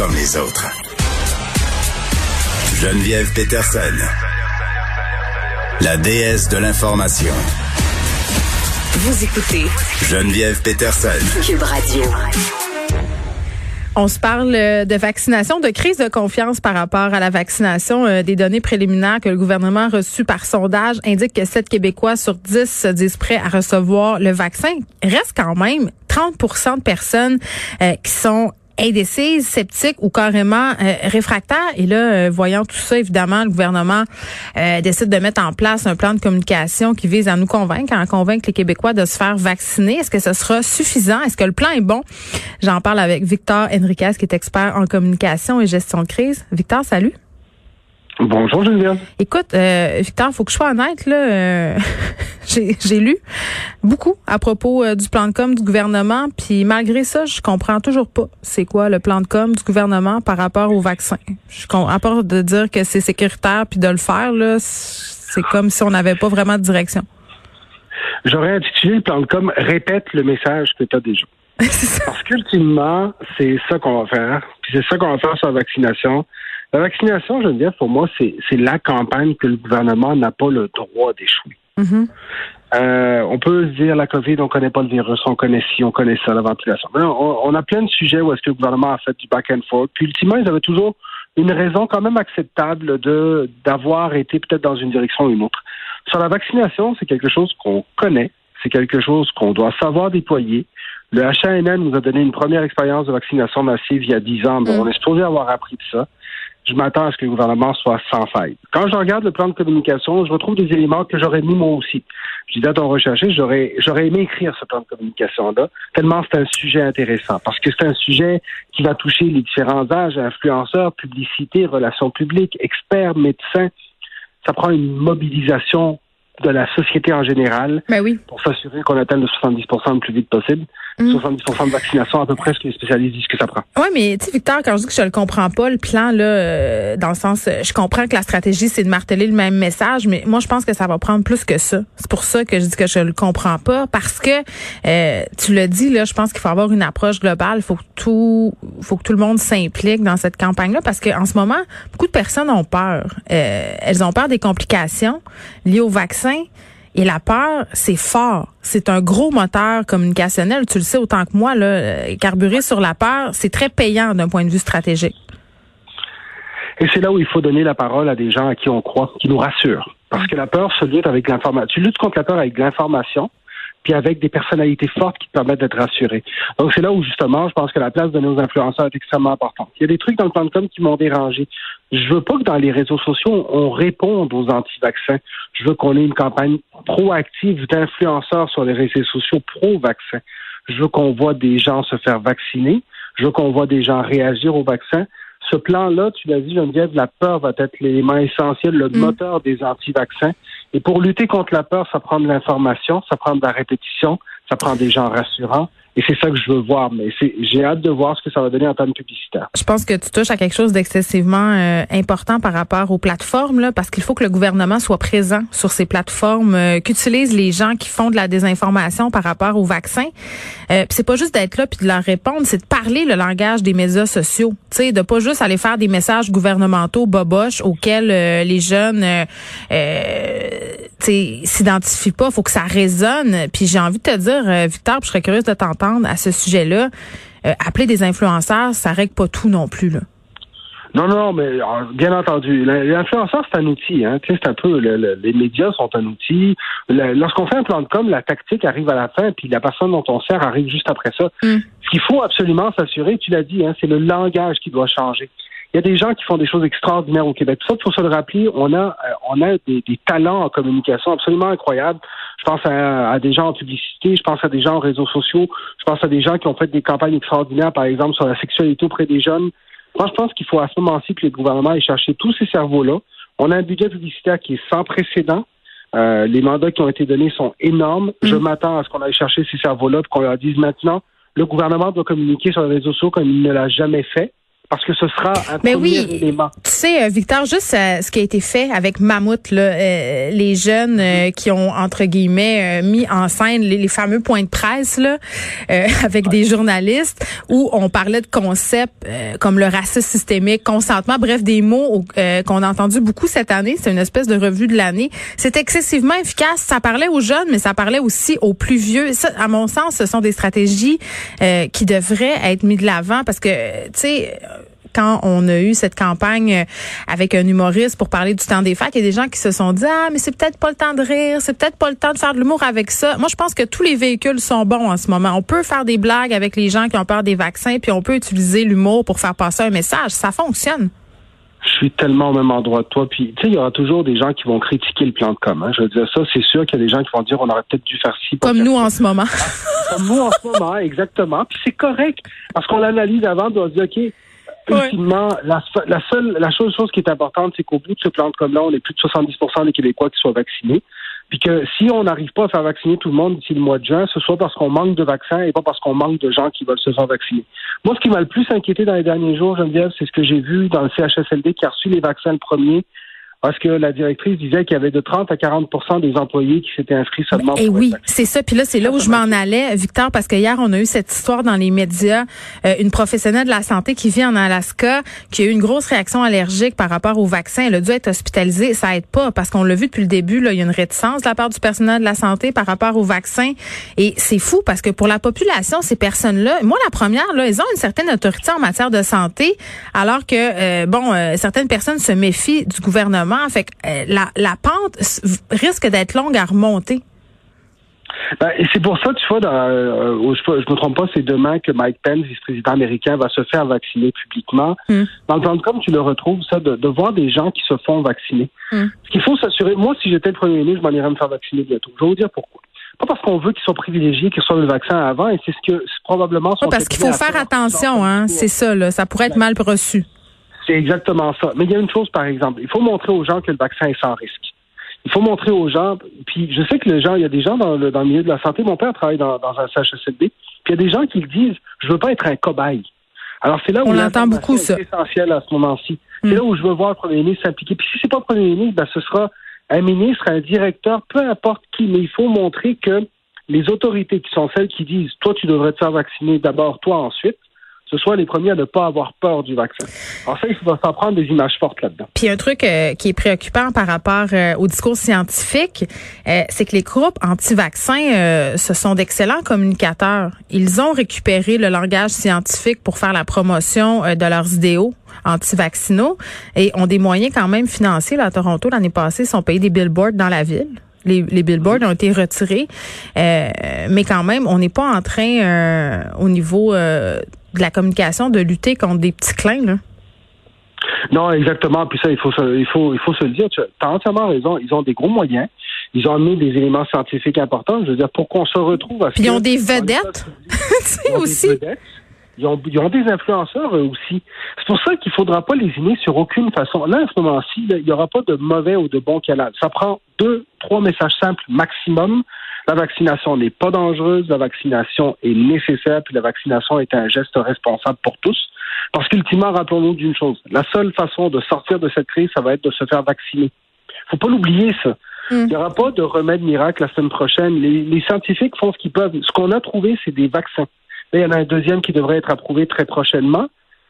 comme les autres. Geneviève Peterson, la déesse de l'information. Vous écoutez Geneviève Peterson. Cube Radio. On se parle euh, de vaccination, de crise de confiance par rapport à la vaccination. Euh, des données préliminaires que le gouvernement a reçues par sondage indiquent que 7 Québécois sur 10 se disent prêts à recevoir le vaccin. Reste quand même 30% de personnes euh, qui sont indécises, sceptiques ou carrément euh, réfractaires. Et là, euh, voyant tout ça, évidemment, le gouvernement euh, décide de mettre en place un plan de communication qui vise à nous convaincre, à convaincre les Québécois de se faire vacciner. Est-ce que ce sera suffisant? Est-ce que le plan est bon? J'en parle avec Victor Henriquez, qui est expert en communication et gestion de crise. Victor, salut. Bonjour Geneviève. Écoute, euh, Victor, faut que je sois honnête là. Euh, j'ai lu beaucoup à propos euh, du plan de com du gouvernement, puis malgré ça, je comprends toujours pas c'est quoi le plan de com du gouvernement par rapport au vaccin. Je à part de dire que c'est sécuritaire puis de le faire là, c'est comme si on n'avait pas vraiment de direction. J'aurais intitulé le plan de com répète le message que tu as déjà. Parce qu'ultimement, c'est ça qu'on va faire. Puis c'est ça qu'on va faire sur la vaccination. La vaccination, je veux dire, pour moi, c'est la campagne que le gouvernement n'a pas le droit d'échouer. Mm-hmm. euh, on peut se dire la COVID, on connaît pas le virus, on connaît ci, on connaît ça, la ventilation. On, on, a plein de sujets où est-ce que le gouvernement a fait du back and forth. Puis ultimement, ils avaient toujours une raison quand même acceptable de d'avoir été peut-être dans une direction ou une autre. Sur la vaccination, c'est quelque chose qu'on connaît, c'est quelque chose qu'on doit savoir déployer. Le HNN nous a donné une première expérience de vaccination massive il y a dix ans, donc mm. on est supposé avoir appris de ça je m'attends à ce que le gouvernement soit sans faille. Quand je regarde le plan de communication, je retrouve des éléments que j'aurais mis moi aussi. Je dis à ton recherché, j'aurais, j'aurais aimé écrire ce plan de communication-là, tellement c'est un sujet intéressant, parce que c'est un sujet qui va toucher les différents âges, influenceurs, publicité, relations publiques, experts, médecins. Ça prend une mobilisation de la société en général ben oui. pour s'assurer qu'on atteigne le 70% le plus vite possible. 70 mm. de vaccination, à peu près ce que les spécialistes disent que ça prend. Oui, mais tu sais, Victor, quand je dis que je le comprends pas, le plan, là, euh, dans le sens, euh, je comprends que la stratégie, c'est de marteler le même message, mais moi, je pense que ça va prendre plus que ça. C'est pour ça que je dis que je le comprends pas, parce que, euh, tu le dis, là, je pense qu'il faut avoir une approche globale. Il faut que tout, faut que tout le monde s'implique dans cette campagne-là, parce qu'en ce moment, beaucoup de personnes ont peur. elles ont peur des complications liées au vaccin. Et la peur, c'est fort. C'est un gros moteur communicationnel. Tu le sais autant que moi, là, euh, carburer sur la peur, c'est très payant d'un point de vue stratégique. Et c'est là où il faut donner la parole à des gens à qui on croit, qui nous rassurent. Parce que la peur se lutte avec l'information. Tu luttes contre la peur avec l'information, puis avec des personnalités fortes qui te permettent d'être rassuré. Donc, c'est là où, justement, je pense que la place de nos influenceurs est extrêmement importante. Il y a des trucs dans le plan de com qui m'ont dérangé. Je veux pas que dans les réseaux sociaux, on réponde aux anti-vaccins. Je veux qu'on ait une campagne proactive d'influenceurs sur les réseaux sociaux pro-vaccins. Je veux qu'on voit des gens se faire vacciner. Je veux qu'on voit des gens réagir au vaccin. Ce plan-là, tu l'as dit, Geneviève, la peur va être l'élément essentiel, le mm. moteur des anti-vaccins. Et pour lutter contre la peur, ça prend de l'information, ça prend de la répétition, ça prend des gens rassurants. Et c'est ça que je veux voir. Mais j'ai hâte de voir ce que ça va donner en termes publicitaires. Je pense que tu touches à quelque chose d'excessivement euh, important par rapport aux plateformes, là, parce qu'il faut que le gouvernement soit présent sur ces plateformes, euh, qu'utilisent les gens qui font de la désinformation par rapport aux vaccins. Euh, c'est pas juste d'être là puis de leur répondre, c'est de parler le langage des médias sociaux. Tu sais, de pas juste aller faire des messages gouvernementaux boboches auxquels euh, les jeunes s'identifient pas. Faut que ça résonne. Puis j'ai envie de te dire, Victor, je serais curieuse de t'entendre à ce sujet-là. Euh, appeler des influenceurs, ça règle pas tout non plus. Là. Non, non, mais euh, bien entendu. L'influenceur, c'est un outil. Hein. C'est un peu, les médias sont un outil. Lorsqu'on fait un plan de com, la tactique arrive à la fin, puis la personne dont on sert arrive juste après ça. Mm. Ce qu'il faut absolument s'assurer, tu l'as dit, hein, c'est le langage qui doit changer. Il y a des gens qui font des choses extraordinaires au Québec. Ça, il faut se le rappeler, on a, euh, on a des, talents en communication absolument incroyables. Je pense à, des gens en publicité, je pense à des gens en réseaux sociaux, je pense à des gens qui ont fait des campagnes extraordinaires, par exemple, sur la sexualité auprès des jeunes. Moi, je pense qu'il faut à ce moment-ci que les gouvernements aient cherché tous ces cerveaux-là. On a un budget publicitaire qui est sans précédent. Euh, les mandats qui ont été donnés sont énormes. Je mm. m'attends à ce qu'on aille chercher ces cerveaux-là et qu'on leur dise maintenant, le gouvernement doit communiquer sur les réseaux sociaux comme il ne l'a jamais fait parce que ce sera un Mais premier oui, élément. Tu sais, euh, Victor, juste euh, ce qui a été fait avec Mammouth, là, euh, les jeunes euh, qui ont, entre guillemets, euh, mis en scène les, les fameux points de presse là, euh, avec des journalistes où on parlait de concepts euh, comme le racisme systémique, consentement, bref, des mots euh, qu'on a entendus beaucoup cette année. C'est une espèce de revue de l'année. C'est excessivement efficace. Ça parlait aux jeunes, mais ça parlait aussi aux plus vieux. Ça, à mon sens, ce sont des stratégies euh, qui devraient être mises de l'avant parce que, tu sais, quand on a eu cette campagne euh, avec un humoriste pour parler du temps des fêtes, il y a des gens qui se sont dit ah mais c'est peut-être pas le temps de rire, c'est peut-être pas le temps de faire de l'humour avec ça. Moi je pense que tous les véhicules sont bons en ce moment. On peut faire des blagues avec les gens qui ont peur des vaccins puis on peut utiliser l'humour pour faire passer un message, ça fonctionne. Je suis tellement au même endroit que toi. Puis, tu sais, il y aura toujours des gens qui vont critiquer le plan de com. hein. Je veux dire, ça, c'est sûr qu'il y a des gens qui vont dire on aurait peut-être dû faire ci. Comme faire nous ça. en ce moment. Comme nous en ce moment, exactement. Puis c'est correct. Parce qu'on l'analyse avant, on se dit, OK, ultimement, la, seule, la chose, chose qui est importante, c'est qu'au bout de ce plan de com-là, on est plus de 70% des Québécois qui soient vaccinés. Puis que si on n'arrive pas à faire vacciner tout le monde d'ici le mois de juin, ce soit parce qu'on manque de vaccins et pas parce qu'on manque de gens qui veulent se faire vacciner. Moi, ce qui m'a le plus inquiété dans les derniers jours, Geneviève, c'est ce que j'ai vu dans le CHSLD qui a reçu les vaccins le premier, parce que la directrice disait qu'il y avait de 30 à 40% des employés qui s'étaient inscrits seulement Et pour oui, c'est ça. Puis là, c'est là où je m'en allais, Victor, parce que hier, on a eu cette histoire dans les médias. Euh, une professionnelle de la santé qui vit en Alaska, qui a eu une grosse réaction allergique par rapport au vaccin. Elle a dû être hospitalisée. Ça aide pas, parce qu'on l'a vu depuis le début, là, il y a une réticence de la part du personnel de la santé par rapport au vaccin. Et c'est fou, parce que pour la population, ces personnes-là, moi, la première, là, ils ont une certaine autorité en matière de santé, alors que, euh, bon, euh, certaines personnes se méfient du gouvernement. Fait que euh, la, la pente risque d'être longue à remonter. Ben, et c'est pour ça, tu vois, dans, euh, je, ne me trompe pas, c'est demain que Mike Pence, vice-président américain, va se faire vacciner publiquement. Hmm. Dans le plan de com, tu le retrouves, ça, de, de voir des gens qui se font vacciner. Hmm. Ce qu'il faut s'assurer, moi, si j'étais le premier ministre, je m'en irais me faire vacciner bientôt. Je vais vous dire pourquoi. Pas parce qu'on veut qu'ils soient privilégiés, qu'ils soient le vaccin avant, et c'est ce que probablement Oui, parce qu'il faut faire attention, hein. C'est ça, là. Ça pourrait être mal reçu. C'est exactement ça. Mais il y a une chose, par exemple, il faut montrer aux gens que le vaccin est sans risque. Il faut montrer aux gens, puis je sais que les gens, il y a des gens dans le, dans le milieu de la santé, mon père travaille dans, dans un CHSLD, puis il y a des gens qui le disent, je veux pas être un cobaye. Alors c'est là où On l'entend beaucoup, ça. est essentielle à ce moment-ci. Mm. C'est là où je veux voir le premier ministre s'impliquer. Puis si c'est pas le premier ministre, ben, ce sera un ministre, un directeur, peu importe qui, mais il faut montrer que les autorités qui sont celles qui disent, toi tu devrais te faire vacciner d'abord, toi ensuite, ce soit les premiers à ne pas avoir peur du vaccin. Alors ça, il faut s'en prendre des images fortes là-dedans. Puis un truc euh, qui est préoccupant par rapport euh, au discours scientifique, euh, c'est que les groupes anti-vaccins, euh, ce sont d'excellents communicateurs. Ils ont récupéré le langage scientifique pour faire la promotion euh, de leurs idéaux anti-vaccinaux et ont des moyens quand même financiers. Là, Toronto, l'année passée, ils ont payé des billboards dans la ville. Les, les billboards ont été retirés, euh, mais quand même, on n'est pas en train, euh, au niveau euh, de la communication, de lutter contre des petits clins. Là. Non, exactement. Puis ça, il faut se, il faut, il faut se le dire. Tu as entièrement raison. Ils ont des gros moyens. Ils ont amené des éléments scientifiques importants. Je veux dire, pour qu'on se retrouve à ce Puis ils ont des vedettes. Ils ont des aussi. vedettes. Ils ont, ils ont des influenceurs eux aussi. C'est pour ça qu'il ne faudra pas les aimer sur aucune façon. Là, à ce moment-ci, il n'y aura pas de mauvais ou de bon canal. Ça prend deux, trois messages simples maximum. La vaccination n'est pas dangereuse, la vaccination est nécessaire, puis la vaccination est un geste responsable pour tous. Parce qu'ultimement, rappelons-nous d'une chose. La seule façon de sortir de cette crise, ça va être de se faire vacciner. faut pas l'oublier, ça. Il n'y aura pas de remède miracle la semaine prochaine. Les, les scientifiques font ce qu'ils peuvent. Ce qu'on a trouvé, c'est des vaccins. Là, il y en a un deuxième qui devrait être approuvé très prochainement.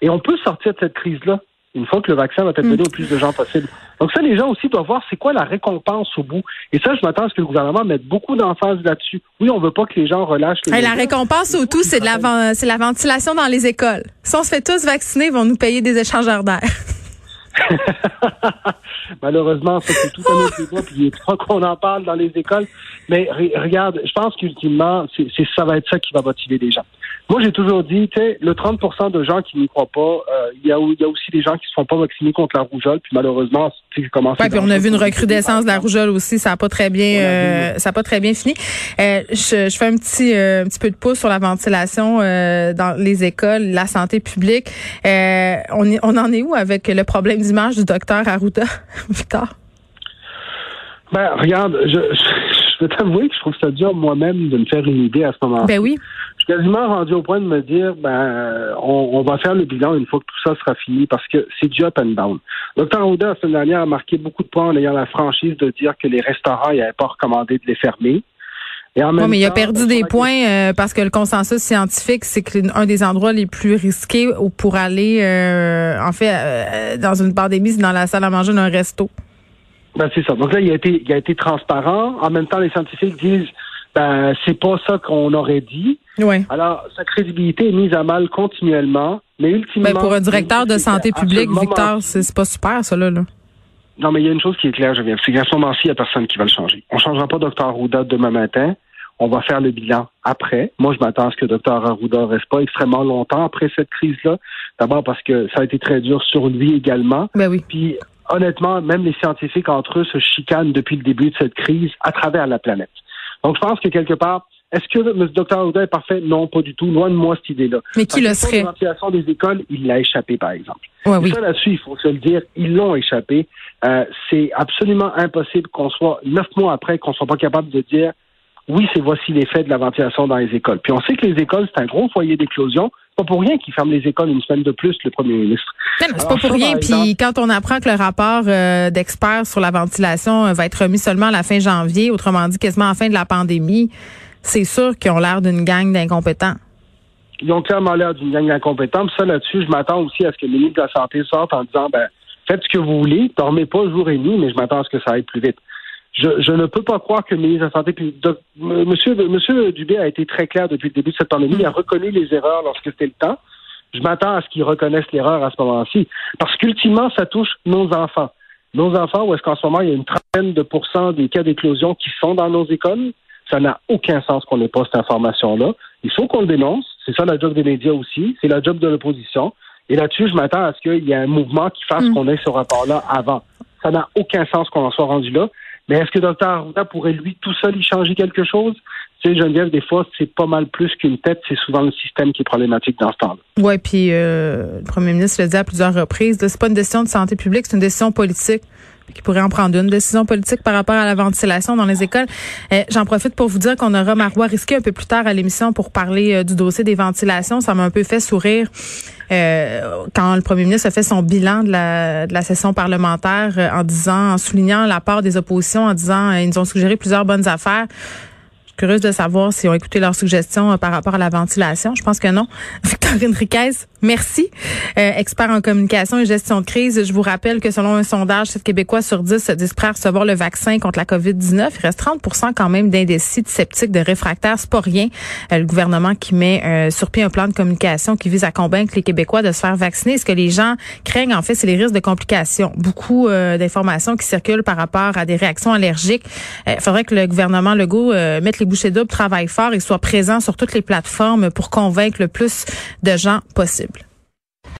Et on peut sortir de cette crise-là une fois que le vaccin va être donné au plus de gens possible. Donc ça, les gens aussi doivent voir c'est quoi la récompense au bout. Et ça, je m'attends à ce que le gouvernement mette beaucoup d'emphase là-dessus. Oui, on veut pas que les gens relâchent les Hey, la récompense au tout, c'est de la, ven- c'est la ventilation dans les écoles. Si on se fait tous vacciner, ils vont nous payer des échangeurs d'air. Malheureusement, ça c'est tout un autre débat, puis il est pas qu'on en parle dans les écoles. Mais re- regarde, je pense qu'ultimement, c'est, c'est- ça va être ça qui va motiver les gens. Moi, j'ai toujours dit, tu sais, le 30% de gens qui n'y croient pas, euh, il y, a, il y a aussi des gens qui se font pas vacciner contre la rougeole, puis malheureusement, tu sais comment Ouais, puis on a vu une recrudescence de la rougeole aussi. Ça a pas très bien, euh, ça a pas très bien fini. Euh, je, je fais un petit, euh, un petit peu de pouce sur la ventilation dans les écoles, la santé publique. On, est- on en est où avec le problème d'image du docteur Arruda, Victor? Ben, regarde, je, je, je vais t'avouer que je trouve ça dur moi-même de me faire une idée à ce moment-là. Ben oui. Je suis quasiment rendu au point de me dire, ben, on, va faire le bilan une fois que tout ça sera fini parce que c'est du up and down. Docteur Auda, la semaine dernière, a marqué beaucoup de points en ayant la franchise de dire que les restaurants, il n'avait pas recommandé de les fermer. Et en même mais il a perdu des points euh, parce que le consensus scientifique, c'est que un des endroits les plus risqués pour aller, euh, en fait, euh, dans une pandémie, c'est dans la salle à manger d'un resto. Ben, c'est ça. Donc là, il a été, il a été transparent. En même temps, les scientifiques disent, ben, c'est pas ça qu'on aurait dit. Ouais. Alors, sa crédibilité est mise à mal continuellement, mais ultimement. Ben, pour un directeur de santé publique, Victor, c'est pas super, ça, là. Non, mais il y a une chose qui est claire, je viens. C'est qu'à ce moment-ci, il n'y a personne qui va le changer. On ne changera pas Dr. Arruda demain matin. On va faire le bilan après. Moi, je m'attends à ce que Dr. Arruda ne reste pas extrêmement longtemps après cette crise-là. D'abord parce que ça a été très dur sur lui également. Ben oui. Puis, honnêtement, même les scientifiques entre eux se chicanent depuis le début de cette crise à travers la planète. Donc, je pense que quelque part, est-ce que M. Dr. Arruda est parfait? Non, pas du tout. Loin de moi cette idée-là. Mais qui le serait? La ventilation des écoles, il l'a échappé, par exemple. Ouais, oui. Ça, là-dessus, il faut se le dire, ils l'ont échappé. Euh, c'est absolument impossible qu'on soit, neuf mois après, qu'on soit pas capable de dire oui, c'est voici l'effet de la ventilation dans les écoles. Puis on sait que les écoles, c'est un gros foyer d'éclosion. Pas pour rien qu'ils ferment les écoles une semaine de plus, le premier ministre. C'est pas pour rien. Puis quand on apprend que le rapport euh, d'experts sur la ventilation euh, va être remis seulement à la fin janvier, autrement dit quasiment à la fin de la pandémie, c'est sûr qu'ils ont l'air d'une gang d'incompétents. Ils ont clairement l'air d'une gang d'incompétents. Ça, là-dessus, je m'attends aussi à ce que le ministre de la Santé sorte en disant, ben, faites ce que vous voulez, dormez pas jour et nuit, mais je m'attends à ce que ça aille plus vite. Je, ne peux pas croire que le ministre de la Santé, puis monsieur, monsieur Dubé a été très clair depuis le début de cette pandémie, il a reconnu les erreurs lorsque c'était le temps. Je m'attends à ce qu'ils reconnaissent l'erreur à ce moment-ci. Parce qu'ultimement, ça touche nos enfants. Nos enfants, où est-ce qu'en ce moment, il y a une trentaine de pourcents des cas d'éclosion qui sont dans nos écoles? Ça n'a aucun sens qu'on n'ait pas cette information-là. Il faut qu'on le dénonce. C'est ça la job des médias aussi. C'est la job de l'opposition. Et là-dessus, je m'attends à ce qu'il y ait un mouvement qui fasse mm. qu'on ait ce rapport-là avant. Ça n'a aucun sens qu'on en soit rendu là. Mais est-ce que Dr. Arruda pourrait lui tout seul y changer quelque chose? Tu sais, Geneviève, des fois, c'est pas mal plus qu'une tête, c'est souvent le système qui est problématique dans ce temps-là. Oui, puis euh, le premier ministre le dit à plusieurs reprises, c'est pas une décision de santé publique, c'est une décision politique qui pourrait en prendre une décision politique par rapport à la ventilation dans les écoles. Euh, j'en profite pour vous dire qu'on aura Marois risqué un peu plus tard à l'émission pour parler euh, du dossier des ventilations. Ça m'a un peu fait sourire euh, quand le premier ministre a fait son bilan de la, session parlementaire en disant, en soulignant la part des oppositions, en disant, ils nous ont suggéré plusieurs bonnes affaires curieuse de savoir s'ils ont écouté leurs suggestions par rapport à la ventilation. Je pense que non. Victorine Riquez, merci. Euh, expert en communication et gestion de crise. Je vous rappelle que selon un sondage, 7 Québécois sur 10 se disent prêts à recevoir le vaccin contre la COVID-19. Il reste 30% quand même d'indécis, de sceptiques, de réfractaires. C'est pas rien. Euh, le gouvernement qui met sur pied un plan de communication qui vise à convaincre les Québécois de se faire vacciner. Ce que les gens craignent, en fait, c'est les risques de complications. Beaucoup d'informations qui circulent par rapport à des réactions allergiques. Il faudrait que le gouvernement Legault mette les bouchées doubles travaille fort et soit présent sur toutes les plateformes pour convaincre le plus de gens possible.